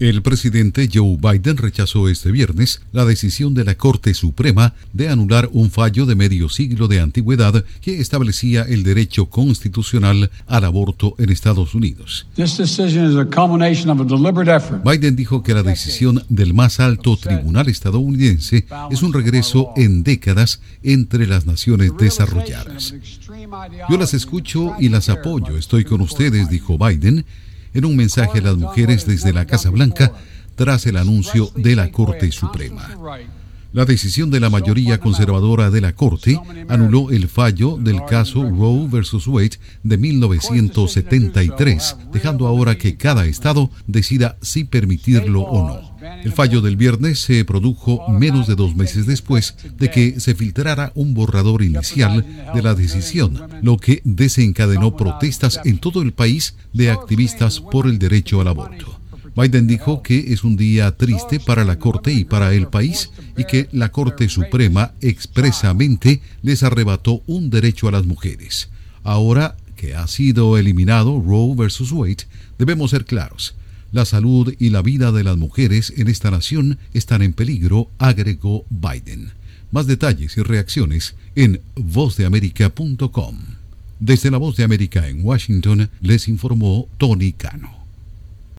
El presidente Joe Biden rechazó este viernes la decisión de la Corte Suprema de anular un fallo de medio siglo de antigüedad que establecía el derecho constitucional al aborto en Estados Unidos. Biden dijo que la decisión del más alto tribunal estadounidense es un regreso en décadas entre las naciones desarrolladas. Yo las escucho y las apoyo, estoy con ustedes, dijo Biden en un mensaje a las mujeres desde la Casa Blanca tras el anuncio de la Corte Suprema. La decisión de la mayoría conservadora de la Corte anuló el fallo del caso Roe vs. Wade de 1973, dejando ahora que cada estado decida si permitirlo o no. El fallo del viernes se produjo menos de dos meses después de que se filtrara un borrador inicial de la decisión, lo que desencadenó protestas en todo el país de activistas por el derecho al aborto. Biden dijo que es un día triste para la Corte y para el país y que la Corte Suprema expresamente les arrebató un derecho a las mujeres. Ahora que ha sido eliminado Roe versus Wade, debemos ser claros. La salud y la vida de las mujeres en esta nación están en peligro, agregó Biden. Más detalles y reacciones en vozdeamerica.com. Desde la Voz de América en Washington les informó Tony Cano.